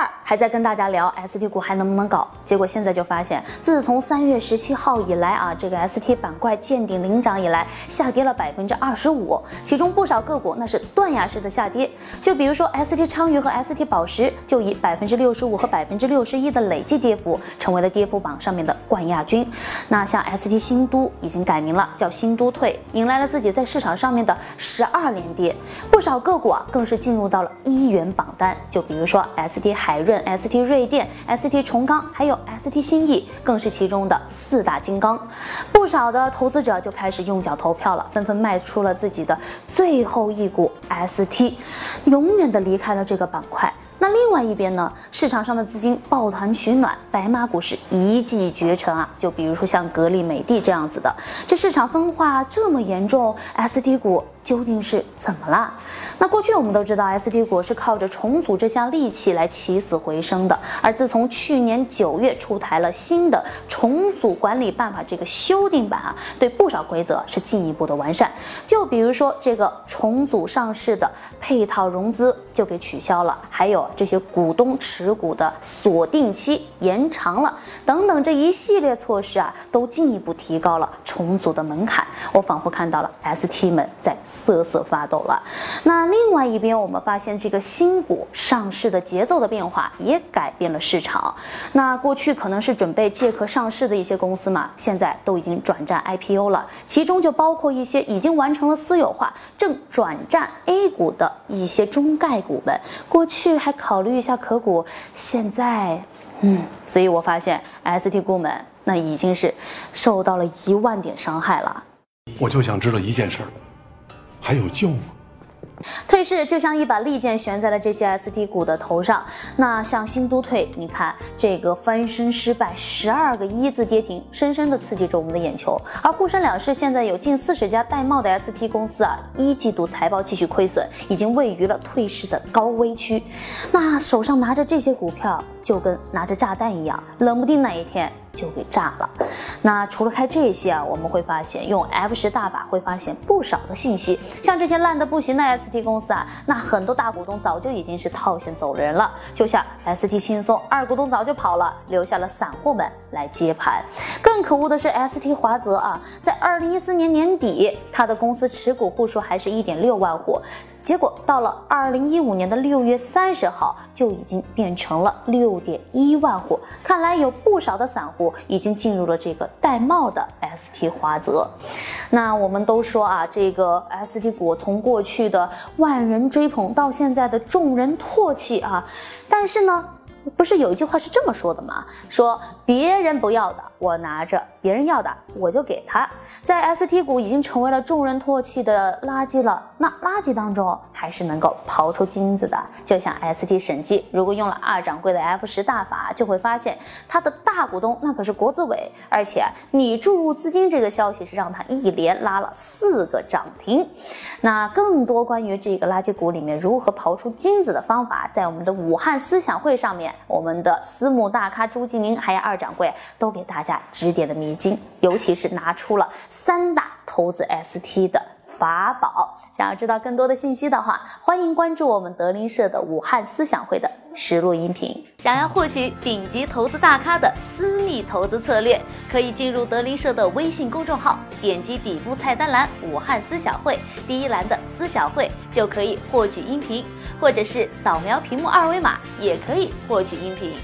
二还在跟大家聊 ST 股还能不能搞，结果现在就发现，自从三月十七号以来啊，这个 ST 板块见顶领涨以来，下跌了百分之二十五，其中不少个股那是断崖式的下跌。就比如说 ST 昌鱼和 ST 宝石，就以百分之六十五和百分之六十一的累计跌幅，成为了跌幅榜上面的冠亚军。那像 ST 新都已经改名了，叫新都退，迎来了自己在市场上面的十二连跌，不少个股啊更是进入到了一元榜单。就比如说 ST 海润、ST 瑞电、ST 重钢，还有 ST 新意，更是其中的四大金刚。不少的投资者就开始用脚投票了，纷纷卖出了自己的最后一股 ST，永远的离开了这个板块。那另外一边呢，市场上的资金抱团取暖，白马股是一骑绝尘啊！就比如说像格力、美的这样子的，这市场分化这么严重，ST 股。究竟是怎么了？那过去我们都知道，ST 股是靠着重组这项利器来起死回生的。而自从去年九月出台了新的重组管理办法这个修订版啊，对不少规则是进一步的完善。就比如说这个重组上市的配套融资就给取消了，还有这些股东持股的锁定期延长了，等等这一系列措施啊，都进一步提高了重组的门槛。我仿佛看到了 ST 们在。瑟瑟发抖了。那另外一边，我们发现这个新股上市的节奏的变化也改变了市场。那过去可能是准备借壳上市的一些公司嘛，现在都已经转战 IPO 了。其中就包括一些已经完成了私有化、正转战 A 股的一些中概股们。过去还考虑一下壳股，现在，嗯，所以我发现 ST 股们那已经是受到了一万点伤害了。我就想知道一件事儿。还有救吗？退市就像一把利剑悬在了这些 ST 股的头上。那像新都退，你看这个翻身失败，十二个一字跌停，深深的刺激着我们的眼球。而沪深两市现在有近四十家带帽的 ST 公司啊，一季度财报继续亏损，已经位于了退市的高危区。那手上拿着这些股票，就跟拿着炸弹一样，冷不丁哪一天。就给炸了。那除了开这些啊，我们会发现用 F 十大法会发现不少的信息。像这些烂的不行的 ST 公司啊，那很多大股东早就已经是套现走人了。就像 ST 轻松，二股东早就跑了，留下了散户们来接盘。更可恶的是 ST 华泽啊，在二零一四年年底，他的公司持股户数还是一点六万户。结果到了二零一五年的六月三十号，就已经变成了六点一万户。看来有不少的散户已经进入了这个戴帽的 ST 华泽。那我们都说啊，这个 ST 股从过去的万人追捧到现在的众人唾弃啊，但是呢。不是有一句话是这么说的吗？说别人不要的我拿着，别人要的我就给他。在 ST 股已经成为了众人唾弃的垃圾了，那垃圾当中还是能够刨出金子的。就像 ST 审计，如果用了二掌柜的 F 十大法，就会发现他的大股东那可是国资委，而且你注入资金这个消息是让他一连拉了四个涨停。那更多关于这个垃圾股里面如何刨出金子的方法，在我们的武汉思想会上面。我们的私募大咖朱继明还有二掌柜都给大家指点的迷已经，尤其是拿出了三大投资 ST 的法宝。想要知道更多的信息的话，欢迎关注我们德林社的武汉思想会的实录音频。想要获取顶级投资大咖的私密投资策略，可以进入德林社的微信公众号，点击底部菜单栏“武汉思想会”第一栏的“思想会”，就可以获取音频。或者是扫描屏幕二维码，也可以获取音频。